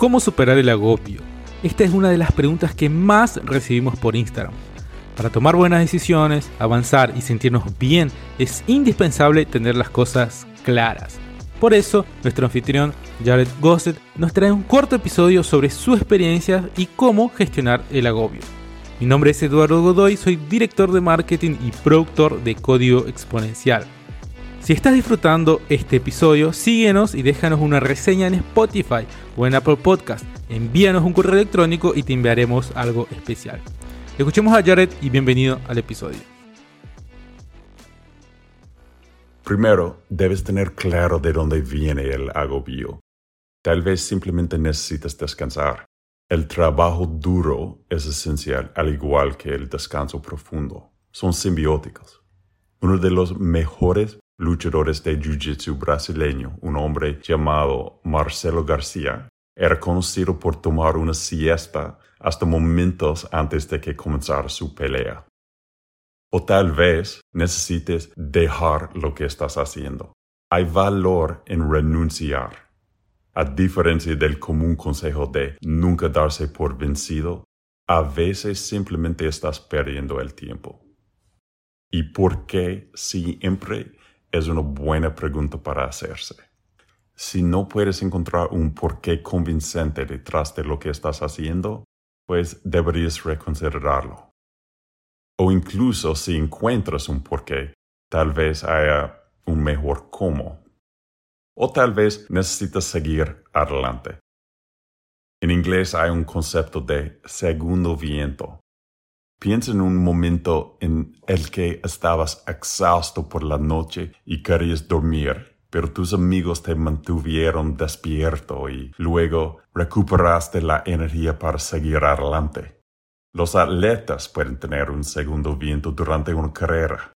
¿Cómo superar el agobio? Esta es una de las preguntas que más recibimos por Instagram. Para tomar buenas decisiones, avanzar y sentirnos bien, es indispensable tener las cosas claras. Por eso, nuestro anfitrión Jared Gossett nos trae un corto episodio sobre su experiencia y cómo gestionar el agobio. Mi nombre es Eduardo Godoy, soy director de marketing y productor de Código Exponencial. Si estás disfrutando este episodio, síguenos y déjanos una reseña en Spotify o en Apple Podcast. Envíanos un correo electrónico y te enviaremos algo especial. Escuchemos a Jared y bienvenido al episodio. Primero, debes tener claro de dónde viene el agobio. Tal vez simplemente necesitas descansar. El trabajo duro es esencial, al igual que el descanso profundo. Son simbióticos. Uno de los mejores luchadores de Jiu-Jitsu brasileño, un hombre llamado Marcelo García, era conocido por tomar una siesta hasta momentos antes de que comenzara su pelea. O tal vez necesites dejar lo que estás haciendo. Hay valor en renunciar. A diferencia del común consejo de nunca darse por vencido, a veces simplemente estás perdiendo el tiempo. ¿Y por qué siempre es una buena pregunta para hacerse. Si no puedes encontrar un porqué convincente detrás de lo que estás haciendo, pues deberías reconsiderarlo. O incluso si encuentras un porqué, tal vez haya un mejor cómo. O tal vez necesitas seguir adelante. En inglés hay un concepto de segundo viento, Piensa en un momento en el que estabas exhausto por la noche y querías dormir, pero tus amigos te mantuvieron despierto y luego recuperaste la energía para seguir adelante. Los atletas pueden tener un segundo viento durante una carrera.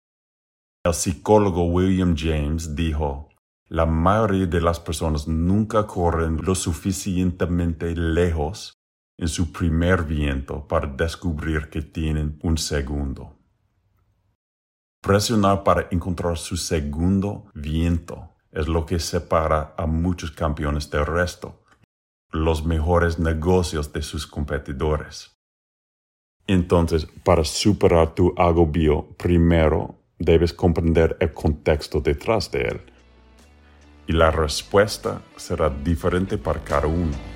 El psicólogo William James dijo, la mayoría de las personas nunca corren lo suficientemente lejos en su primer viento para descubrir que tienen un segundo. Presionar para encontrar su segundo viento es lo que separa a muchos campeones del resto, los mejores negocios de sus competidores. Entonces, para superar tu agobio, primero debes comprender el contexto detrás de él. Y la respuesta será diferente para cada uno.